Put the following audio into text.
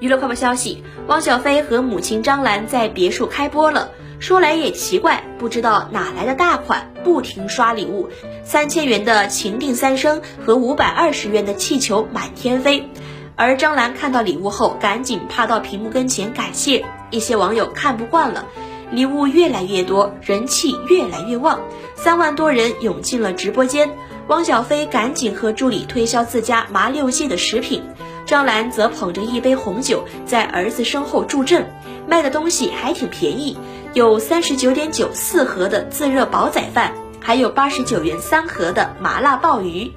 娱乐快报消息：汪小菲和母亲张兰在别墅开播了。说来也奇怪，不知道哪来的大款，不停刷礼物，三千元的情定三生和五百二十元的气球满天飞。而张兰看到礼物后，赶紧趴到屏幕跟前感谢。一些网友看不惯了，礼物越来越多，人气越来越旺，三万多人涌进了直播间。汪小菲赶紧和助理推销自家麻六记的食品。张兰则捧着一杯红酒在儿子身后助阵，卖的东西还挺便宜，有三十九点九四盒的自热煲仔饭，还有八十九元三盒的麻辣鲍鱼。